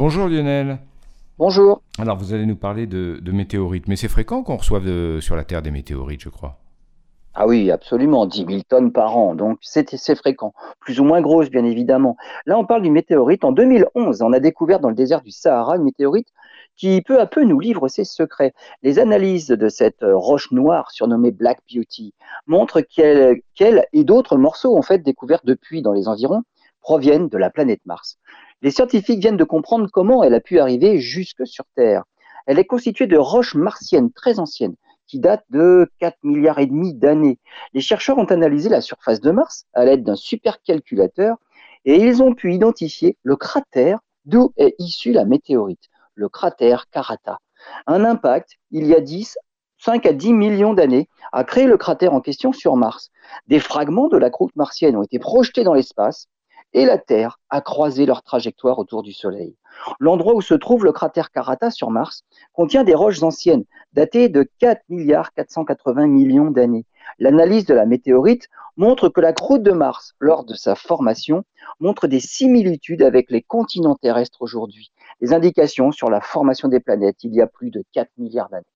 Bonjour Lionel. Bonjour. Alors vous allez nous parler de, météorites, mais c'est fréquent qu'on reçoive sur la Terre des météorites, je crois. Ah oui, absolument, 10 000 tonnes par an, donc c'est fréquent, plus ou moins grosse bien évidemment. Là on parle d'une météorite, en 2011 on a découvert dans le désert du Sahara une météorite qui peu à peu nous livre ses secrets. Les analyses de cette roche noire surnommée Black Beauty montrent qu'elle et d'autres morceaux en fait découverts depuis dans les environs proviennent de la planète Mars. Les scientifiques viennent de comprendre comment elle a pu arriver jusque sur Terre. Elle est constituée de roches martiennes très anciennes qui datent de 4 milliards et demi d'années. Les chercheurs ont analysé la surface de Mars à l'aide d'un supercalculateur et ils ont pu identifier le cratère d'où est issue la météorite, le cratère Karata. Un impact, il y a 10, 5 à 10 millions d'années, a créé le cratère en question sur Mars. Des fragments de la croûte martienne ont été projetés dans l'espace et la Terre a croisé leur trajectoire autour du Soleil. L'endroit où se trouve le cratère Karata sur Mars contient des roches anciennes, datées de 4 milliards 480 millions d'années. L'analyse de la météorite montre que la croûte de Mars, lors de sa formation, montre des similitudes avec les continents terrestres aujourd'hui, des indications sur la formation des planètes il y a plus de 4 milliards d'années.